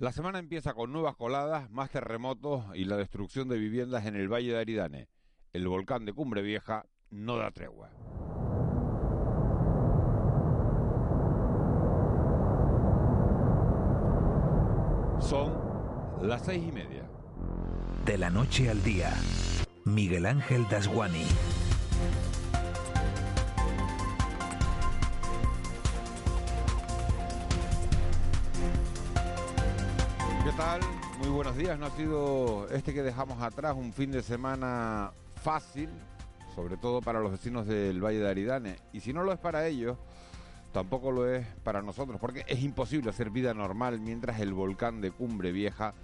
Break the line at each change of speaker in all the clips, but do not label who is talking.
La semana empieza con nuevas coladas, más terremotos y la destrucción de viviendas en el Valle de Aridane. El volcán de Cumbre Vieja no da tregua. Son las seis y media.
De la noche al día, Miguel Ángel Dasguani.
Muy buenos días. No ha sido este que dejamos atrás un fin de semana fácil, sobre todo para los vecinos del Valle de Aridane. Y si no lo es para ellos, tampoco lo es para nosotros, porque es imposible hacer vida normal mientras el volcán de Cumbre Vieja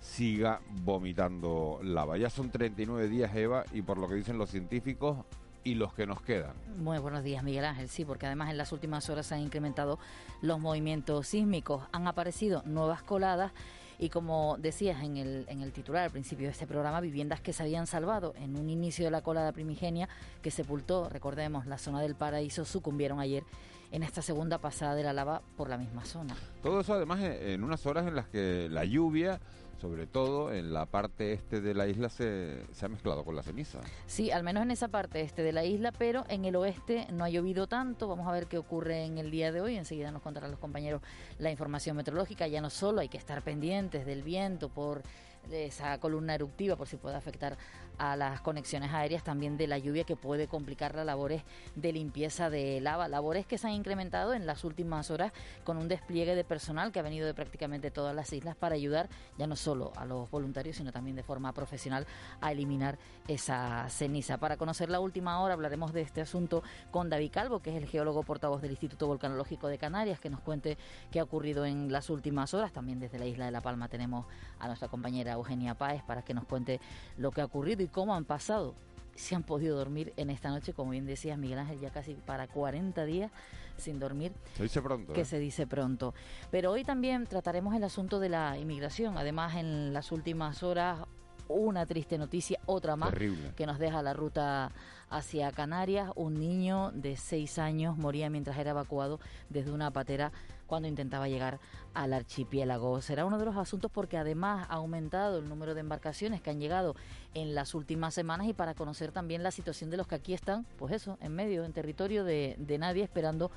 siga vomitando lava. Ya son 39 días, Eva, y por lo que dicen los científicos, y los que nos quedan.
Muy buenos días, Miguel Ángel. Sí, porque además en las últimas horas se han incrementado los movimientos sísmicos, han aparecido nuevas coladas y como decías en el, en el titular al principio de este programa, viviendas que se habían salvado en un inicio de la colada primigenia que sepultó, recordemos, la zona del paraíso, sucumbieron ayer en esta segunda pasada de la lava por la misma zona.
Todo eso además en unas horas en las que la lluvia sobre todo en la parte este de la isla se, se, ha mezclado con la ceniza.
Sí, al menos en esa parte este de la isla, pero en el oeste no ha llovido tanto. Vamos a ver qué ocurre en el día de hoy. Enseguida nos contarán los compañeros la información meteorológica. Ya no solo hay que estar pendientes del viento por esa columna eruptiva por si puede afectar a las conexiones aéreas, también de la lluvia que puede complicar las labores de limpieza de lava, labores que se han incrementado en las últimas horas con un despliegue de personal que ha venido de prácticamente todas las islas para ayudar ya no solo a los voluntarios, sino también de forma profesional a eliminar esa ceniza. Para conocer la última hora hablaremos de este asunto con David Calvo, que es el geólogo portavoz del Instituto Volcanológico de Canarias, que nos cuente qué ha ocurrido en las últimas horas. También desde la isla de La Palma tenemos a nuestra compañera Eugenia Páez para que nos cuente lo que ha ocurrido cómo han pasado si han podido dormir en esta noche, como bien decías Miguel Ángel, ya casi para 40 días sin dormir.
Se dice pronto.
Que
¿eh?
se dice pronto. Pero hoy también trataremos el asunto de la inmigración. Además, en las últimas horas, una triste noticia, otra más,
Terrible.
que nos deja la ruta hacia Canarias. Un niño de seis años moría mientras era evacuado desde una patera cuando intentaba llegar al archipiélago. Será uno de los asuntos porque además ha aumentado el número de embarcaciones que han llegado en las últimas semanas y para conocer también la situación de los que aquí están, pues eso, en medio, en territorio de, de nadie, esperando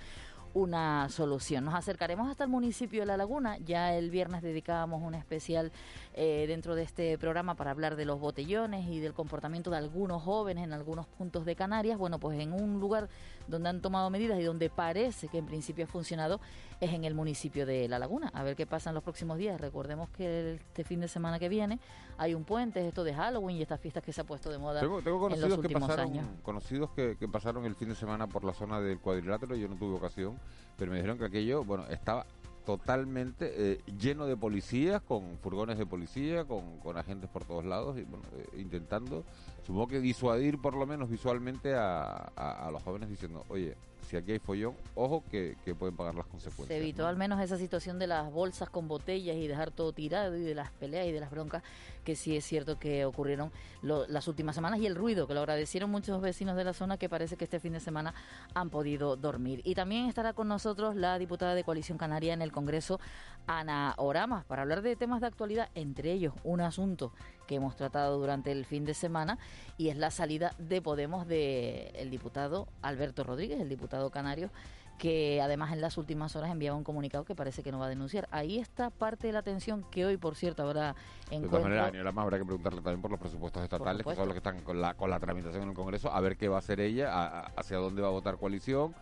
una solución. Nos acercaremos hasta el municipio de La Laguna. Ya el viernes dedicábamos un especial eh, dentro de este programa para hablar de los botellones y del comportamiento de algunos jóvenes en algunos puntos de Canarias. Bueno, pues en un lugar donde han tomado medidas y donde parece que en principio ha funcionado es en el municipio de La Laguna. A ver qué pasa en los próximos días. Recordemos que este fin de semana que viene hay un puente, esto de Halloween y estas fiestas que se ha puesto de moda
Tengo, tengo
en los
conocidos, que pasaron,
años.
conocidos que, que pasaron el fin de semana por la zona del cuadrilátero. Yo no tuve ocasión, pero me dijeron que aquello, bueno, estaba totalmente eh, lleno de policías, con furgones de policía, con, con agentes por todos lados, y bueno, eh, intentando, supongo que disuadir por lo menos visualmente a, a- a los jóvenes diciendo, oye, si aquí hay follón, ojo que, que pueden pagar las consecuencias.
Se evitó
¿no?
al menos esa situación de las bolsas con botellas y dejar todo tirado y de las peleas y de las broncas que sí es cierto que ocurrieron lo- las últimas semanas y el ruido que lo agradecieron muchos vecinos de la zona que parece que este fin de semana han podido dormir. Y también estará con nosotros la diputada de Coalición Canaria en el Congreso, Ana Oramas, para hablar de temas de actualidad, entre ellos un asunto que hemos tratado durante el fin de semana y es la salida de Podemos del diputado Alberto Rodríguez, el diputado canario, que además en las últimas horas enviaba un comunicado que parece que no va a denunciar. Ahí está parte de la tensión que hoy, por cierto, habrá
De todas maneras, Daniela más habrá que preguntarle también por los presupuestos estatales, que son los que están con la, con la tramitación en el Congreso, a ver qué va a hacer ella, a- a- hacia dónde va a votar coalición,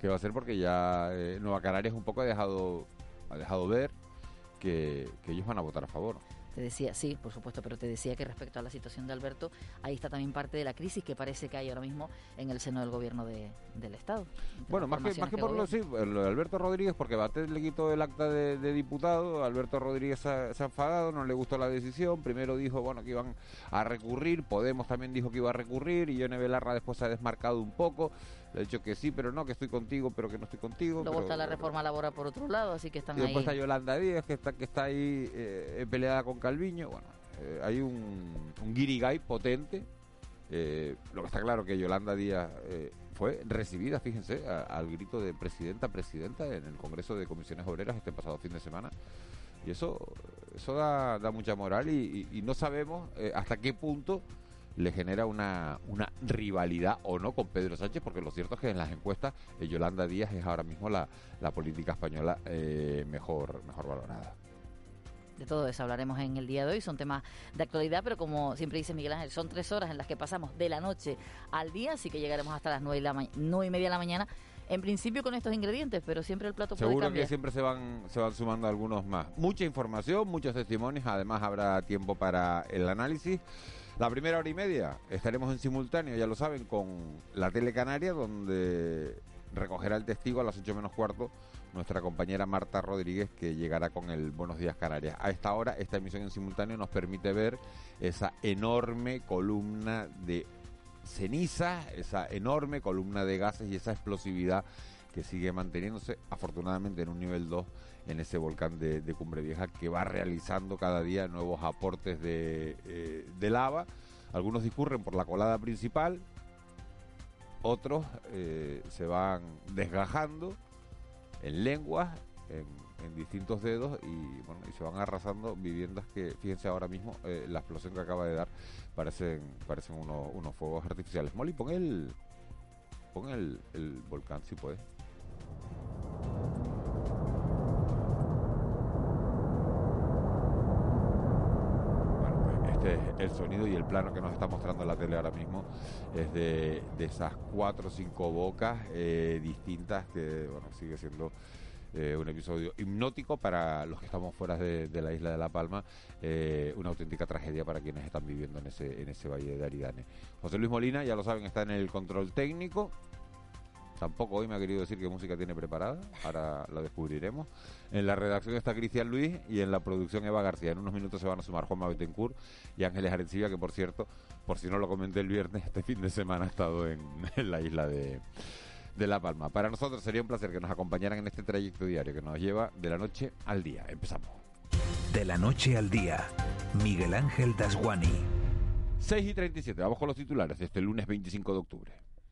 qué va a hacer, porque ya eh, Nueva Canarias un poco ha dejado, ha dejado ver que, que ellos van a votar a favor.
Te decía, sí, por supuesto, pero te decía que respecto a la situación de Alberto, ahí está también parte de la crisis que parece que hay ahora mismo en el seno del gobierno de- del Estado.
Bueno, más que, más que por lo, sí, lo de Alberto Rodríguez, porque Batet le quitó el acta de, de diputado, Alberto Rodríguez se ha, se ha enfadado, no le gustó la decisión, primero dijo bueno que iban a recurrir, Podemos también dijo que iba a recurrir, y Yone Belarra después se ha desmarcado un poco, le ha dicho que sí, pero no, que estoy contigo, pero que no estoy contigo.
Luego
pero-
está la reforma laboral por otro lado, así que están
Y después
ahí.
está Yolanda Díaz, que está, que está ahí eh, peleada con Calviño. Bueno, eh, hay un, un guirigay potente. Eh, lo que está claro que Yolanda Díaz eh, fue recibida, fíjense, a- al grito de presidenta, presidenta en el Congreso de Comisiones Obreras este pasado fin de semana. Y eso, eso da, da mucha moral y, no sabemos eh, hasta qué punto le genera una, una rivalidad o no con Pedro Sánchez, porque lo cierto es que en las encuestas eh, Yolanda Díaz es ahora mismo la, la política española eh, mejor, mejor valorada.
De todo eso hablaremos en el día de hoy, son temas de actualidad, pero como siempre dice Miguel Ángel, son tres horas en las que pasamos de la noche al día, así que llegaremos hasta las nueve y, la nueve y media de la mañana en principio con estos ingredientes, pero siempre el plato
puede
Seguro
que siempre se van, se van sumando algunos más. Mucha información, muchos testimonios, además habrá tiempo para el análisis. La primera hora y media estaremos en simultáneo, ya lo saben, con la Tele Canaria, donde recogerá el testigo a las 8 menos cuarto nuestra compañera Marta Rodríguez, que llegará con el Buenos Días Canarias. A esta hora, esta emisión en simultáneo nos permite ver esa enorme columna de ceniza, esa enorme columna de gases y esa explosividad que sigue manteniéndose afortunadamente en un nivel 2 en ese volcán de, Cumbre Vieja que va realizando cada día nuevos aportes de, eh, lava. Algunos discurren por la colada principal, otros eh, se van desgajando en lenguas, en, distintos dedos y bueno y se van arrasando viviendas que fíjense ahora mismo eh, la explosión que acaba de dar parecen parecen unos fuegos artificiales. Molly, pon el pon el, el volcán si puedes. El sonido y el plano que nos está mostrando la tele ahora mismo es de, esas cuatro o cinco bocas eh, distintas que bueno sigue siendo eh, un episodio hipnótico para los que estamos fuera de, la isla de La Palma, eh, una auténtica tragedia para quienes están viviendo en ese, en ese valle de Aridane. José Luis Molina, ya lo saben, está en el control técnico. Tampoco hoy me ha querido decir qué música tiene preparada, ahora lo descubriremos. En la redacción está Cristian Luis y en la producción Eva García. En unos minutos se van a sumar Juanma Betancourt y Ángeles Arencibia, que por cierto, por si no lo comenté el viernes, este fin de semana ha estado en la isla de, de La Palma. Para nosotros sería un placer que nos acompañaran en este trayecto diario que nos lleva de la noche al día. Empezamos.
De la noche al día, Miguel Ángel Dasguani.
6 y 37, vamos con los titulares de este lunes 25 de octubre.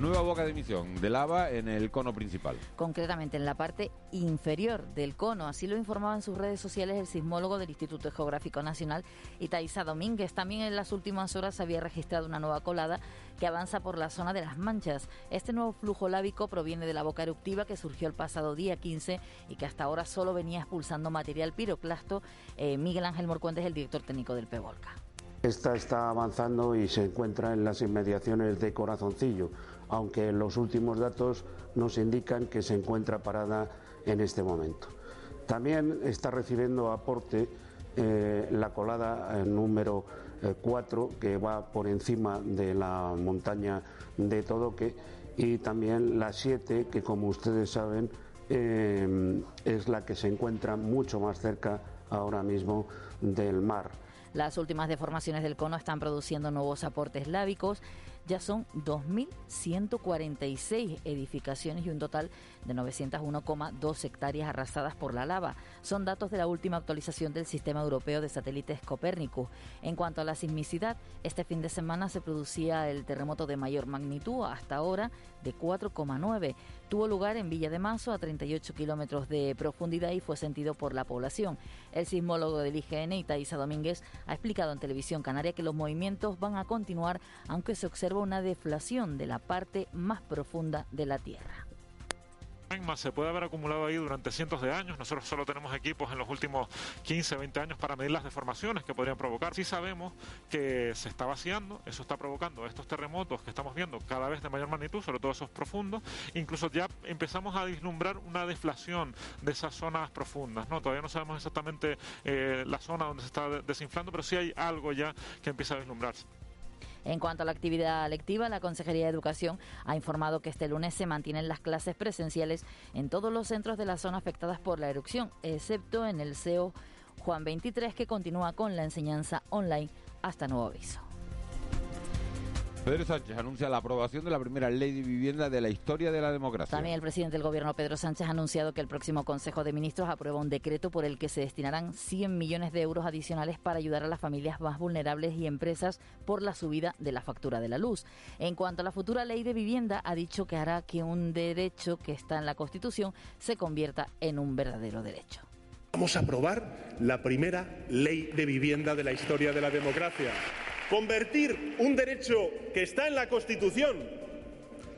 Nueva boca de emisión de lava en el cono principal.
Concretamente en la parte inferior del cono. Así lo informaba en sus redes sociales el sismólogo del Instituto Geográfico Nacional, Itaiza Domínguez. También en las últimas horas se había registrado una nueva colada que avanza por la zona de las manchas. Este nuevo flujo lábico proviene de la boca eruptiva que surgió el pasado día 15 y que hasta ahora solo venía expulsando material piroclasto. Eh, Miguel Ángel Morcuentes, el director técnico del PEVOLCA.
Esta está avanzando y se encuentra en las inmediaciones de Corazoncillo, aunque los últimos datos nos indican que se encuentra parada en este momento. También está recibiendo aporte eh, la colada eh, número 4 eh, que va por encima de la montaña de Todoque y también la 7 que como ustedes saben es la que se encuentra mucho más cerca ahora mismo del mar.
Las últimas deformaciones del cono están produciendo nuevos aportes lábicos ya son 2.146 edificaciones y un total de 901,2 hectáreas arrasadas por la lava. Son datos de la última actualización del Sistema Europeo de Satélites Copérnicus. En cuanto a la sismicidad, este fin de semana se producía el terremoto de mayor magnitud, hasta ahora de 4,9. Tuvo lugar en Villa de Mazo, a 38 kilómetros de profundidad y fue sentido por la población. El sismólogo del IGN, Itaísa Domínguez, ha explicado en Televisión Canaria que los movimientos van a continuar, aunque se observa una deflación de la parte más profunda de la Tierra
se puede haber acumulado ahí durante cientos de años. Nosotros solo tenemos equipos en los últimos 15, 20 años para medir las deformaciones que podrían provocar. Sí sabemos que se está vaciando, eso está provocando estos terremotos que estamos viendo cada vez de mayor magnitud, sobre todo esos profundos. Incluso ya empezamos a vislumbrar una deflación de esas zonas profundas. ¿no? Todavía no sabemos exactamente eh, la zona donde se está desinflando, pero sí hay algo ya que empieza a vislumbrarse.
En cuanto a la actividad lectiva, la Consejería de Educación ha informado que este lunes se mantienen las clases presenciales en todos los centros de la zona afectadas por la erupción, excepto en el CEO Juan 23, que continúa con la enseñanza online hasta nuevo aviso.
Pedro Sánchez anuncia la aprobación de la primera ley de vivienda de la historia de la democracia.
También el presidente del gobierno, Pedro Sánchez, ha anunciado que el próximo Consejo de Ministros aprueba un decreto por el que se destinarán 100 millones de euros adicionales para ayudar a las familias más vulnerables y empresas por la subida de la factura de la luz. En cuanto a la futura ley de vivienda, ha dicho que hará que un derecho que está en la Constitución se convierta en un verdadero derecho.
Vamos a aprobar la primera ley de vivienda de la historia de la democracia convertir un derecho que está en la Constitución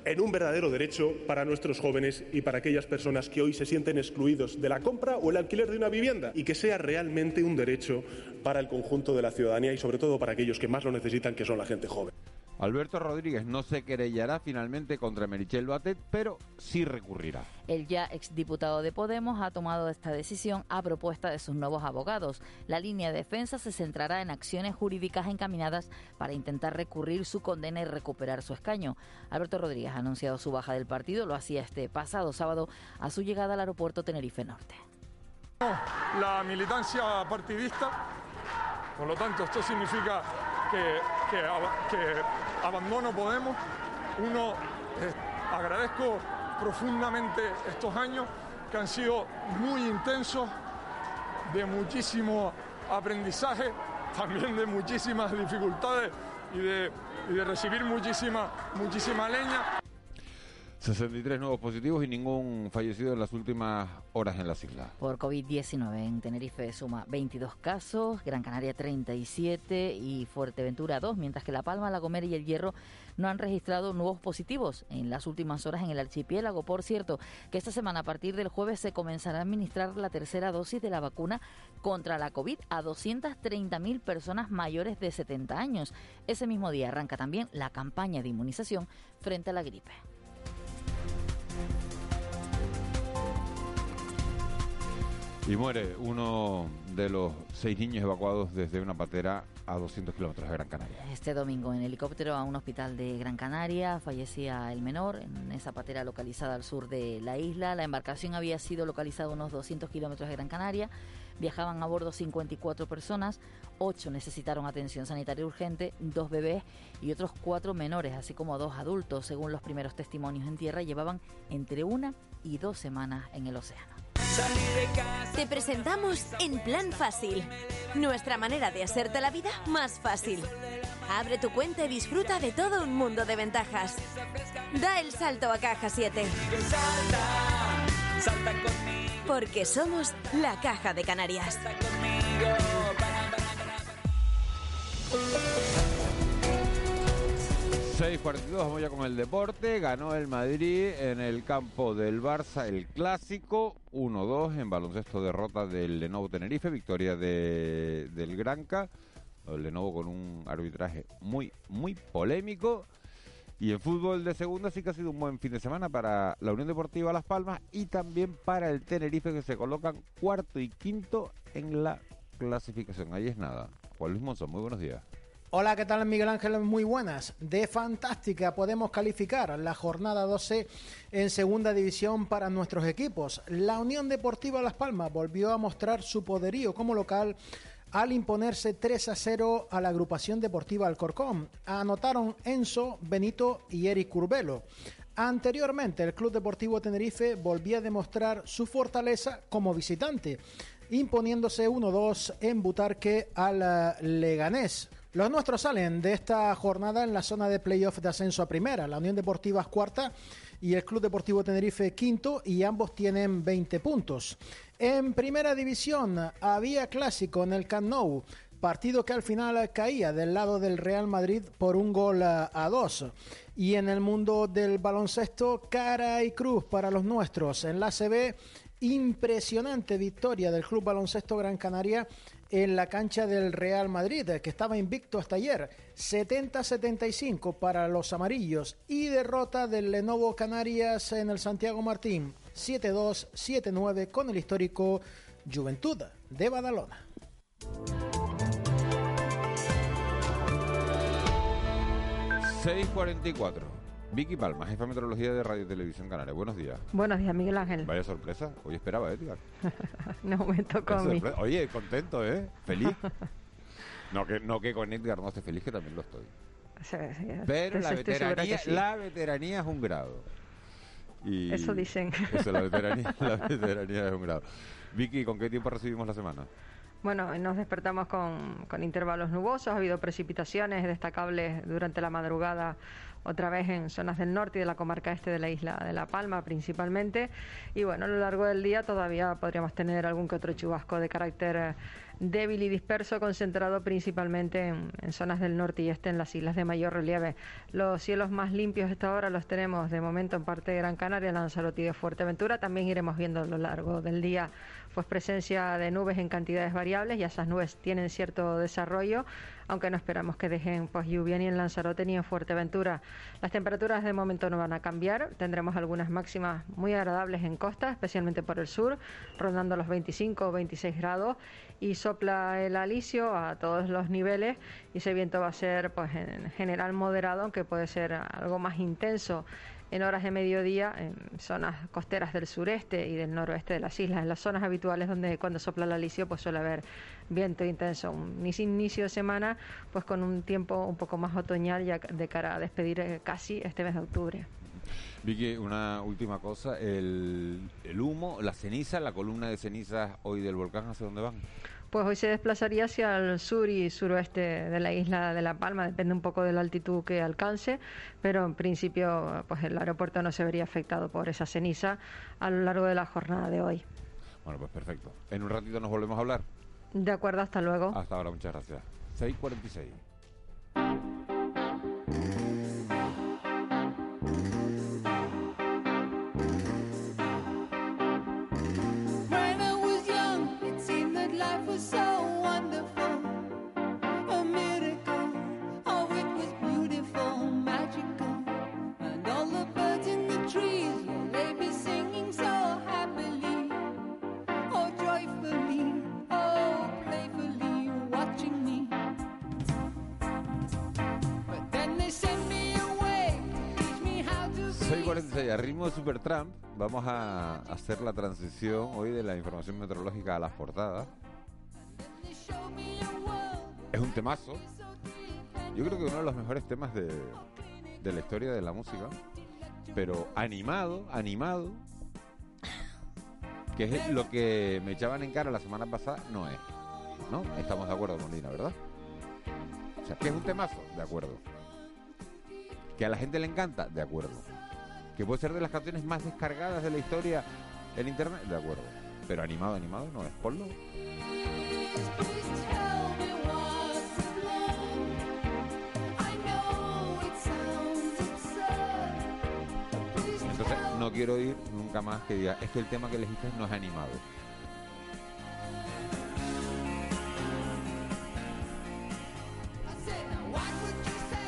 en un verdadero derecho para nuestros jóvenes y para aquellas personas que hoy se sienten excluidos de la compra o el alquiler de una vivienda y que sea realmente un derecho para el conjunto de la ciudadanía y sobre todo para aquellos que más lo necesitan, que son la gente joven.
Alberto Rodríguez no se querellará finalmente contra Merichel Batet, pero sí recurrirá.
El ya exdiputado de Podemos ha tomado esta decisión a propuesta de sus nuevos abogados. La línea de defensa se centrará en acciones jurídicas encaminadas para intentar recurrir su condena y recuperar su escaño. Alberto Rodríguez ha anunciado su baja del partido, lo hacía este pasado sábado a su llegada al aeropuerto Tenerife Norte.
La militancia partidista, por lo tanto, esto significa que, abandono Podemos. Uno, eh, agradezco profundamente estos años que han sido muy intensos, de muchísimo aprendizaje, también de muchísimas dificultades y de, y de recibir muchísima, muchísima leña.
63 nuevos positivos y ningún fallecido en las últimas horas en las islas.
Por COVID-19 en Tenerife suma 22 casos, Gran Canaria 37 y Fuerteventura 2, mientras que La Palma, La Gomera y El Hierro no han registrado nuevos positivos en las últimas horas en el archipiélago. Por cierto, que esta semana a partir del jueves se comenzará a administrar la tercera dosis de la vacuna contra la COVID a 230.000 personas mayores de 70 años. Ese mismo día arranca también la campaña de inmunización frente a la gripe.
Y muere uno de los seis niños evacuados desde una patera a 200 kilómetros de Gran Canaria.
Este domingo en helicóptero a un hospital de Gran Canaria fallecía el menor en esa patera localizada al sur de la isla. La embarcación había sido localizada a unos 200 kilómetros de Gran Canaria. Viajaban a bordo 54 personas, 8 necesitaron atención sanitaria urgente, dos bebés y otros cuatro menores, así como dos adultos. Según los primeros testimonios en tierra, llevaban entre una y dos semanas en el océano.
Te presentamos En Plan Fácil, nuestra manera de hacerte la vida más fácil. Abre tu cuenta y disfruta de todo un mundo de ventajas. Da el salto a Caja 7. Porque somos la Caja de Canarias.
6.42, vamos ya con el deporte. Ganó el Madrid en el campo del Barça el clásico 1-2 en baloncesto derrota del Lenovo Tenerife, victoria de, del Granca. El Lenovo con un arbitraje muy, muy polémico. Y en fútbol de segunda sí que ha sido un buen fin de semana para la Unión Deportiva Las Palmas y también para el Tenerife que se colocan cuarto y quinto en la clasificación. Ahí es nada. Juan Luis Monzón, muy buenos días.
Hola, ¿qué tal Miguel Ángel? Muy buenas. De fantástica podemos calificar la jornada 12 en segunda división para nuestros equipos. La Unión Deportiva Las Palmas volvió a mostrar su poderío como local al imponerse 3 a 0 a la agrupación deportiva Alcorcón. Anotaron Enzo, Benito y Eric Curbelo. Anteriormente, el Club Deportivo Tenerife volvía a demostrar su fortaleza como visitante, imponiéndose 1-2 en Butarque al Leganés. Los nuestros salen de esta jornada en la zona de playoff de ascenso a primera. La Unión Deportiva es cuarta y el Club Deportivo Tenerife quinto y ambos tienen 20 puntos. En primera división había clásico en el Camp. Partido que al final caía del lado del Real Madrid por un gol a dos. Y en el mundo del baloncesto, cara y cruz para los nuestros. En la CB, impresionante victoria del Club Baloncesto Gran Canaria en la cancha del Real Madrid, que estaba invicto hasta ayer. 70-75 para los amarillos y derrota del Lenovo Canarias en el Santiago Martín. 7-2, 7-9 con el histórico Juventud de Badalona.
...6.44... Vicky Palma, jefa de meteorología de Radio Televisión Canaria. Buenos días.
Buenos días, Miguel Ángel.
Vaya sorpresa. Hoy esperaba, Edgar.
no me tocó a mí.
Oye, contento, ¿eh? Feliz. no, que, no que con Edgar no esté feliz, que también lo estoy. Pero la veteranía, la veteranía es un grado.
Y eso dicen.
Eso, la veteranía, la veteranía es un grado. Vicky, ¿con qué tiempo recibimos la semana?
Bueno, nos despertamos con, con, intervalos nubosos, ha habido precipitaciones destacables durante la madrugada, otra vez en zonas del norte y de la comarca este de la isla de La Palma principalmente. Y bueno, a lo largo del día todavía podríamos tener algún que otro chubasco de carácter débil y disperso, concentrado principalmente en, zonas del norte y este en las islas de mayor relieve. Los cielos más limpios esta hora los tenemos de momento en parte de Gran Canaria, Lanzarote y de Fuerteventura. También iremos viendo a lo largo del día pues presencia de nubes en cantidades variables y esas nubes tienen cierto desarrollo, aunque no esperamos que dejen pues lluvia ni en Lanzarote ni en Fuerteventura. Las temperaturas de momento no van a cambiar, tendremos algunas máximas muy agradables en costa, especialmente por el sur, rondando los 25 o 26 grados. Y sopla el alisio a todos los niveles y ese viento va a ser pues en general moderado, aunque puede ser algo más intenso en horas de mediodía en zonas costeras del sureste y del noroeste de las islas, en las zonas habituales donde cuando sopla el alisio pues suele haber viento intenso. Un inicio de semana pues con un tiempo un poco más otoñal ya de cara a despedir eh, casi este mes de octubre.
Vicky, una última cosa, el, el humo, la ceniza, la columna de cenizas hoy del volcán, ¿hacia dónde van?
Pues hoy se desplazaría hacia el sur y suroeste de la isla de La Palma, depende un poco de la altitud que alcance, pero en principio pues el aeropuerto no se vería afectado por esa ceniza a lo largo de la jornada de hoy.
Bueno, pues perfecto. En un ratito nos volvemos a hablar.
De acuerdo, hasta luego.
Hasta ahora, muchas gracias. 646. A ritmo de Supertramp vamos a hacer la transición hoy de la información meteorológica a las portadas. Es un temazo. Yo creo que uno de los mejores temas de, de la historia de la música. Pero animado, animado. Que es lo que me echaban en cara la semana pasada, no es. ¿No? Estamos de acuerdo con Lina, ¿verdad? O sea, que es un temazo, de acuerdo. Que a la gente le encanta, de acuerdo que puede ser de las canciones más descargadas de la historia en internet, de acuerdo. Pero animado, animado no es. Ponlo. Entonces no quiero ir nunca más que diga, es que el tema que elegiste no es animado.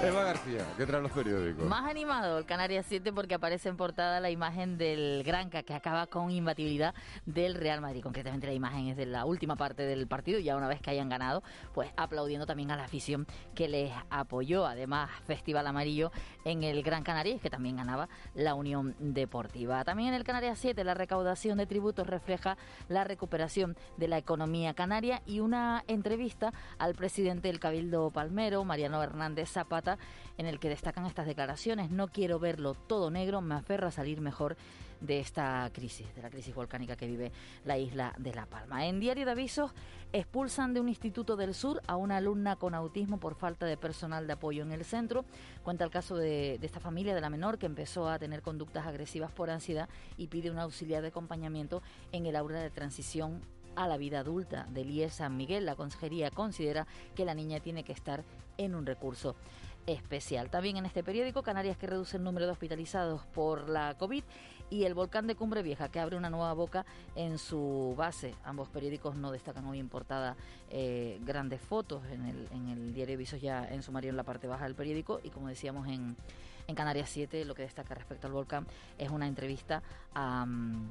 Eva García, ¿qué traen los periódicos?
Más animado el Canarias 7 porque aparece en portada la imagen del Granca que acaba con imbatibilidad del Real Madrid. Concretamente la imagen es de la última parte del partido, ya una vez que hayan ganado, pues aplaudiendo también a la afición que les apoyó. Además, Festival Amarillo en el Gran Canaria, que también ganaba la Unión Deportiva. También en el Canarias 7 la recaudación de tributos refleja la recuperación de la economía canaria y una entrevista al presidente del Cabildo Palmero, Mariano Hernández Zapata, en el que destacan estas declaraciones. No quiero verlo todo negro, me aferro a salir mejor de esta crisis, de la crisis volcánica que vive la isla de La Palma. En Diario de Avisos expulsan de un instituto del sur a una alumna con autismo por falta de personal de apoyo en el centro. Cuenta el caso de, esta familia de la menor que empezó a tener conductas agresivas por ansiedad y pide un auxiliar de acompañamiento en el aula de transición a la vida adulta del IES San Miguel. La consejería considera que la niña tiene que estar en un recurso especial. También en este periódico, Canarias que reduce el número de hospitalizados por la COVID y el volcán de Cumbre Vieja que abre una nueva boca en su base. Ambos periódicos no destacan hoy en eh, grandes fotos. En el, en el diario Visos ya en sumario en la parte baja del periódico y como decíamos en, en Canarias 7 lo que destaca respecto al volcán es una entrevista a... Mm,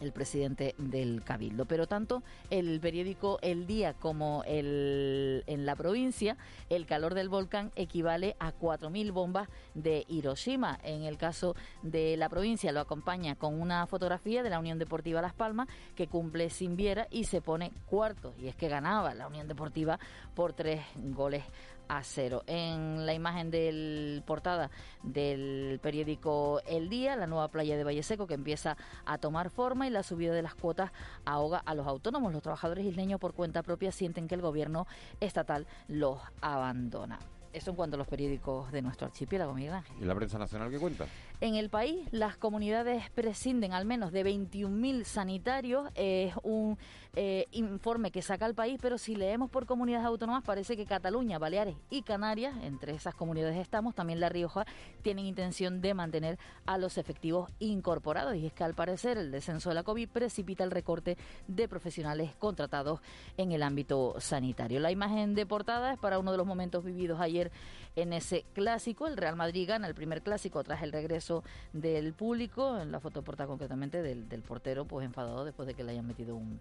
el presidente del Cabildo. Pero tanto el periódico El Día como el, en la provincia, el calor del volcán equivale a 4.000 bombas de Hiroshima. En el caso de la provincia lo acompaña con una fotografía de la Unión Deportiva Las Palmas que cumple sin Viera y se pone cuarto. Y es que ganaba la Unión Deportiva por tres goles a cero. En la imagen del portada del periódico El Día, la nueva playa de Valle Seco que empieza a tomar forma y la subida de las cuotas ahoga a los autónomos. Los trabajadores isleños por cuenta propia sienten que el gobierno estatal los abandona. Eso en cuanto a los periódicos de nuestro archipiélago, Miguel Ángel.
¿Y la prensa nacional qué cuenta?
En el país, las comunidades prescinden al menos de 21.000 sanitarios. Es un eh, informe que saca el país, pero si leemos por comunidades autónomas, parece que Cataluña, Baleares y Canarias, entre esas comunidades estamos, también La Rioja, tienen intención de mantener a los efectivos incorporados. Y es que al parecer el descenso de la COVID precipita el recorte de profesionales contratados en el ámbito sanitario. La imagen de portada es para uno de los momentos vividos ayer en ese clásico. El Real Madrid gana el primer clásico tras el regreso del público, en la foto portada concretamente del, del portero, pues enfadado después de que le hayan metido un,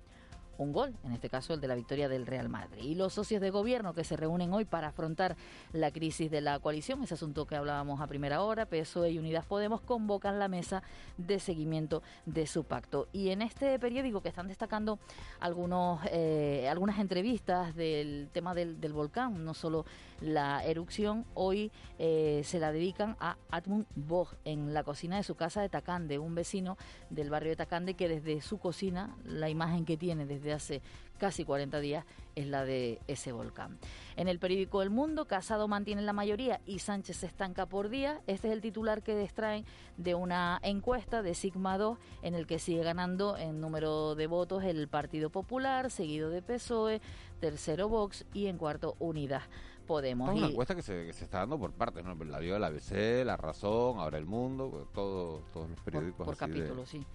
un gol, en este caso el de la victoria del Real Madrid. Y los socios de gobierno que se reúnen hoy para afrontar la crisis de la coalición, ese asunto que hablábamos a primera hora, PSOE y Unidas Podemos convocan la mesa de seguimiento de su pacto. Y en este periódico que están destacando algunos, eh, algunas entrevistas del tema del, volcán, no solo la erupción, hoy eh, se la dedican a Atmund Bog en la cocina de su casa de Tacande, un vecino del barrio de Tacande que desde su cocina, la imagen que tiene desde hace casi 40 días es la de ese volcán. En el periódico El Mundo, Casado mantiene la mayoría y Sánchez se estanca por día. Este es el titular que extraen de una encuesta de Sigma 2 en el que sigue ganando en número de votos el Partido Popular, seguido de PSOE, tercero Vox y en cuarto Unidas. Podemos.
Es una encuesta que se, está dando por partes, ¿no? La dio el ABC, La Razón, ahora El Mundo, todo, todos los periódicos.
Por, capítulo, sí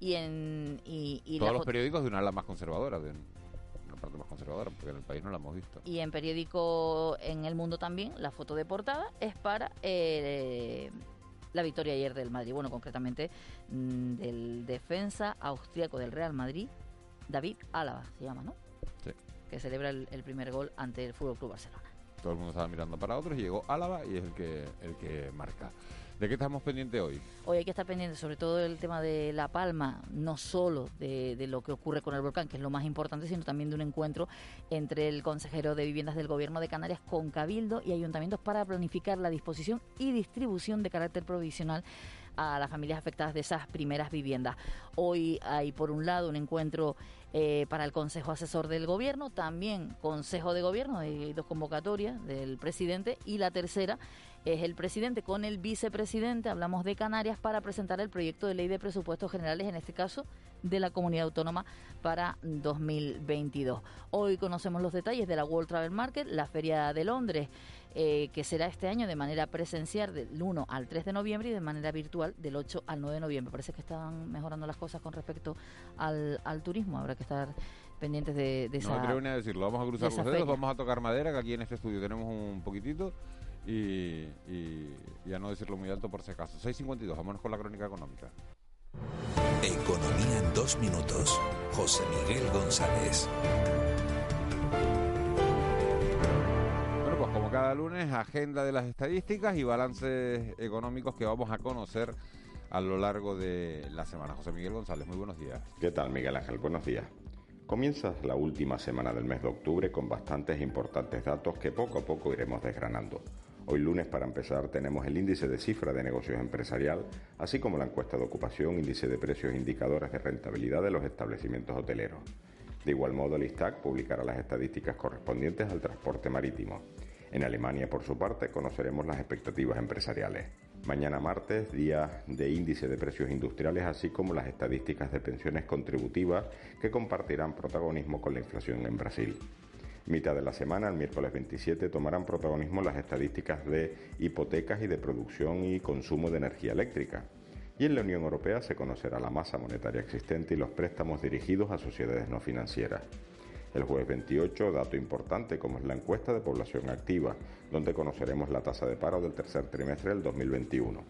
y en y,
todos los periódicos de una ala más conservadora de una parte más conservadora porque en el país no la hemos visto.
Y en periódico en el mundo también la foto de portada es para eh, la victoria ayer del Madrid bueno concretamente mm, del defensa austríaco del Real Madrid David Álava se llama no
sí.
que celebra el, el primer gol ante el Fútbol Club Barcelona.
Todo el mundo estaba mirando para otros y llegó Álava y es el que el que marca ¿De qué estamos pendientes hoy?
Hoy hay que estar pendientes sobre todo del tema de La Palma, no solo de, lo que ocurre con el volcán, que es lo más importante, sino también de un encuentro entre el consejero de viviendas del Gobierno de Canarias con Cabildo y ayuntamientos para planificar la disposición y distribución de carácter provisional a las familias afectadas de esas primeras viviendas. Hoy hay, por un lado, un encuentro eh, para el Consejo Asesor del Gobierno, también Consejo de Gobierno, hay dos convocatorias del presidente, y la tercera es el presidente con el vicepresidente, hablamos de Canarias, para presentar el proyecto de ley de presupuestos generales, en este caso de la comunidad autónoma para 2022. Hoy conocemos los detalles de la World Travel Market, la Feria de Londres, eh, que será este año de manera presencial del 1 al 3 de noviembre y de manera virtual del 8 al 9 de noviembre. Parece que están mejorando las cosas con respecto al, turismo, habrá que estar pendientes de, de esa...
No creo ni a decirlo, vamos a cruzar los dedos, vamos a tocar madera, que aquí en este estudio tenemos un poquitito y, y, a no decirlo muy alto por si acaso. 6.52, vámonos con la crónica económica.
Economía en dos minutos. José Miguel González.
Bueno, pues como cada lunes, agenda de las estadísticas y balances económicos que vamos a conocer a lo largo de la semana. José Miguel González, muy buenos días.
¿Qué tal, Miguel Ángel? Buenos días. Comienza la última semana del mes de octubre con bastantes importantes datos que poco a poco iremos desgranando. Hoy lunes, para empezar, tenemos el índice de cifra de negocios empresarial, así como la encuesta de ocupación, índice de precios indicadores de rentabilidad de los establecimientos hoteleros. De igual modo, el ISTAC publicará las estadísticas correspondientes al transporte marítimo. En Alemania, por su parte, conoceremos las expectativas empresariales. Mañana martes, día de índice de precios industriales, así como las estadísticas de pensiones contributivas que compartirán protagonismo con la inflación en Brasil. Mitad de la semana, el miércoles 27, tomarán protagonismo las estadísticas de hipotecas y de producción y consumo de energía eléctrica. Y en la Unión Europea se conocerá la masa monetaria existente y los préstamos dirigidos a sociedades no financieras. El jueves 28, dato importante como es la encuesta de población activa, donde conoceremos la tasa de paro del tercer trimestre del 2021.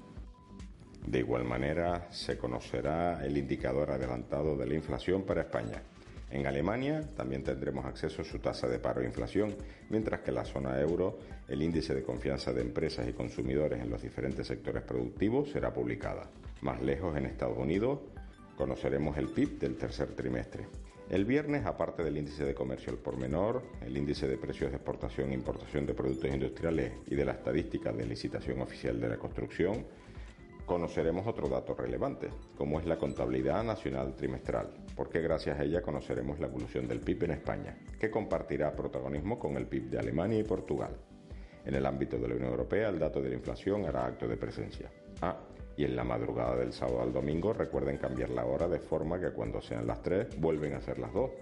De igual manera, se conocerá el indicador adelantado de la inflación para España. En Alemania también tendremos acceso a su tasa de paro e inflación, mientras que en la zona euro el índice de confianza de empresas y consumidores en los diferentes sectores productivos será publicada. Más lejos, en Estados Unidos, conoceremos el PIB del tercer trimestre. El viernes, aparte del índice de comercio al por menor, el índice de precios de exportación e importación de productos industriales y de la estadística de licitación oficial de la construcción, conoceremos otro dato relevante, como es la contabilidad nacional trimestral, porque gracias a ella conoceremos la evolución del PIB en España, que compartirá protagonismo con el PIB de Alemania y Portugal. En el ámbito de la Unión Europea, el dato de la inflación hará acto de presencia. Ah, y en la madrugada del sábado al domingo recuerden cambiar la hora de forma que cuando sean las 3 vuelven a ser las 2,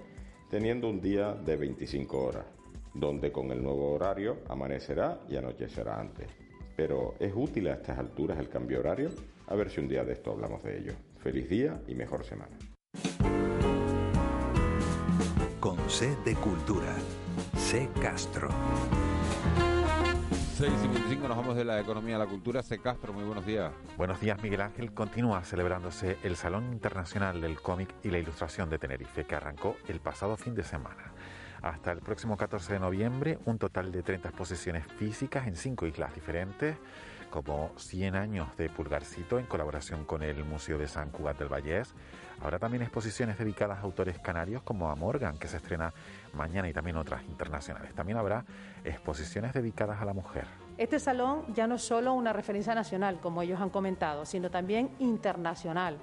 teniendo un día de 25 horas, donde con el nuevo horario amanecerá y anochecerá antes. Pero ¿es útil a estas alturas el cambio horario? A ver si un día de esto hablamos de ello. Feliz día y mejor semana.
Con C de Cultura. C Castro.
6 y 25 nos vamos de la economía a la cultura. C. Castro, muy buenos días.
Buenos días, Miguel Ángel. Continúa celebrándose el Salón Internacional del Cómic y la Ilustración de Tenerife, que arrancó el pasado fin de semana. Hasta el próximo 14 de noviembre, un total de 30 exposiciones físicas en cinco islas diferentes, como 100 años de Pulgarcito en colaboración con el Museo de San Cugat del Vallés. Habrá también exposiciones dedicadas a autores canarios como a Morgan, que se estrena mañana, y también otras internacionales. También habrá exposiciones dedicadas a la mujer.
Este salón ya no es solo una referencia nacional, como ellos han comentado, sino también internacional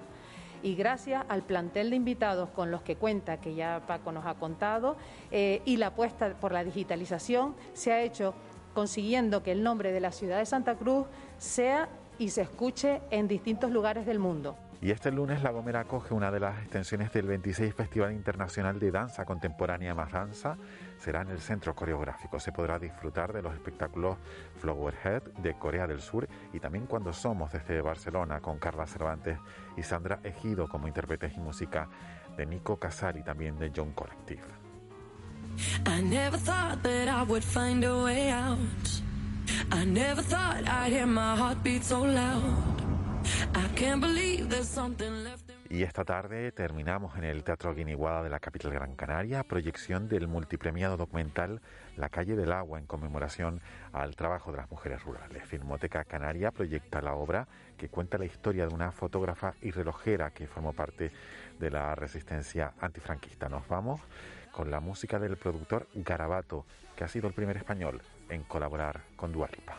y gracias al plantel de invitados con los que cuenta, que ya Paco nos ha contado, eh, y la apuesta por la digitalización, se ha hecho consiguiendo que el nombre de la ciudad de Santa Cruz sea y se escuche en distintos lugares del mundo.
Y este lunes La Gomera acoge una de las extensiones del 26 Festival Internacional de Danza Contemporánea Más Danza. Será en el Centro Coreográfico. Se podrá disfrutar de los espectáculos Flowerhead de Corea del Sur y también Cuando Somos desde Barcelona con Carla Cervantes y Sandra Ejido como intérpretes y música de Nico Casari también de John Collective. I never thought that I would find a way out. I never thought I'd hear my heartbeat so loud. Y esta tarde terminamos en el Teatro Guiniguada de la capital Gran Canaria, proyección del multipremiado documental La calle del agua en conmemoración al trabajo de las mujeres rurales. Filmoteca Canaria proyecta la obra que cuenta la historia de una fotógrafa y relojera que formó parte de la resistencia antifranquista. Nos vamos con la música del productor Garabato, que ha sido el primer español en colaborar con Dualipa.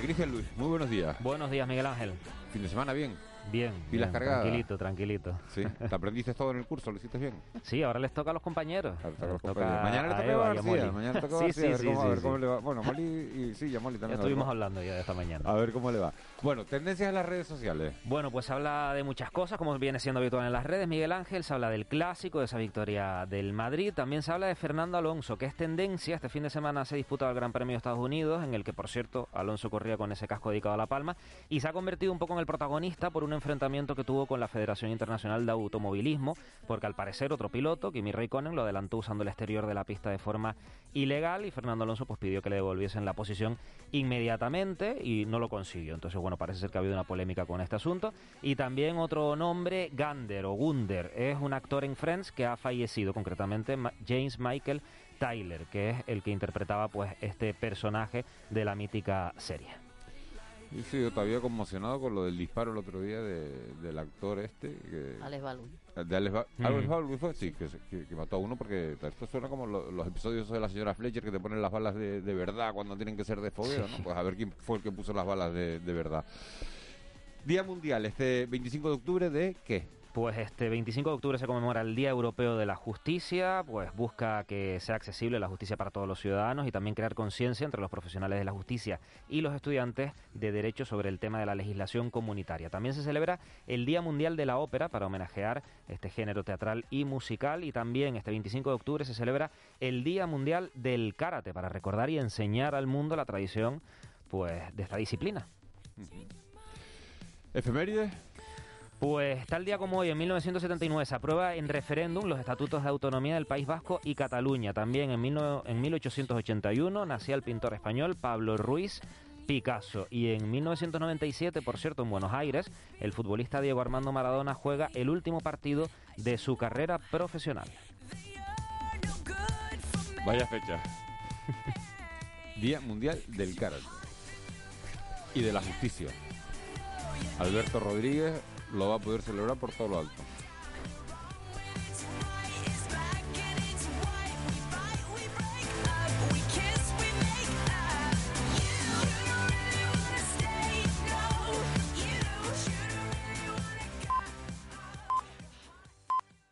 Cristian Luis, muy buenos días.
Buenos días, Miguel Ángel.
¿Fin de semana bien?
Bien.
¿Pilas cargadas?
Tranquilito, tranquilito.
Sí. ¿Te aprendiste todo en el curso? ¿Lo hiciste bien?
Sí, ahora les toca a los compañeros.
Mañana le toca a, García. Mañana toca a García. Sí, sí, a, ver cómo, le va. Bueno, Molly y sí, ya Molly también.
Ya estuvimos hablando ya de esta mañana.
A ver cómo le va. Bueno, tendencias en las redes sociales.
Bueno, pues se habla de muchas cosas, como viene siendo habitual en las redes. Miguel Ángel se habla del clásico, de esa victoria del Madrid. También se habla de Fernando Alonso, que es tendencia. Este fin de semana se ha disputado el Gran Premio de Estados Unidos, en el que, por cierto, Alonso corría con ese casco dedicado a La Palma. Y se ha convertido un poco en el protagonista por un enfrentamiento que tuvo con la Federación Internacional de Automovilismo, porque al parecer otro piloto, Kimi Raikkonen, lo adelantó usando el exterior de la pista de forma ilegal y Fernando Alonso pues pidió que le devolviesen la posición inmediatamente y no lo consiguió. Entonces, bueno, parece ser que ha habido una polémica con este asunto. Y también otro nombre, Gander o Gunder, es un actor en Friends que ha fallecido, concretamente James Michael Tyler, que es el que interpretaba pues este personaje de la mítica serie.
Yo estoy todavía conmocionado con lo del disparo el otro día del actor este. Que,
Alex Baldwin.
De Alex, Baldwin fue, sí, que, que, mató a uno porque esto suena como los episodios de la señora Fletcher que te ponen las balas de, verdad cuando tienen que ser de fogueo, ¿no? Pues a ver quién fue el que puso las balas de, de verdad. Día Mundial, este 25 de octubre, ¿de qué?
Pues este 25 de octubre se conmemora el Día Europeo de la Justicia, pues busca que sea accesible la justicia para todos los ciudadanos y también crear conciencia entre los profesionales de la justicia y los estudiantes de derecho sobre el tema de la legislación comunitaria. También se celebra el Día Mundial de la Ópera para homenajear este género teatral y musical y también este 25 de octubre se celebra el Día Mundial del Karate para recordar y enseñar al mundo la tradición pues de esta disciplina.
Efeméride.
Pues tal día como hoy, en 1979, se aprueba en referéndum los estatutos de autonomía del País Vasco y Cataluña. También en, en 1881 nacía el pintor español Pablo Ruiz Picasso. Y en 1997, por cierto, en Buenos Aires, el futbolista Diego Armando Maradona juega el último partido de su carrera profesional.
Vaya fecha. Día Mundial del Karate y de la Justicia. Alberto Rodríguez lo va a poder celebrar por todo lo alto.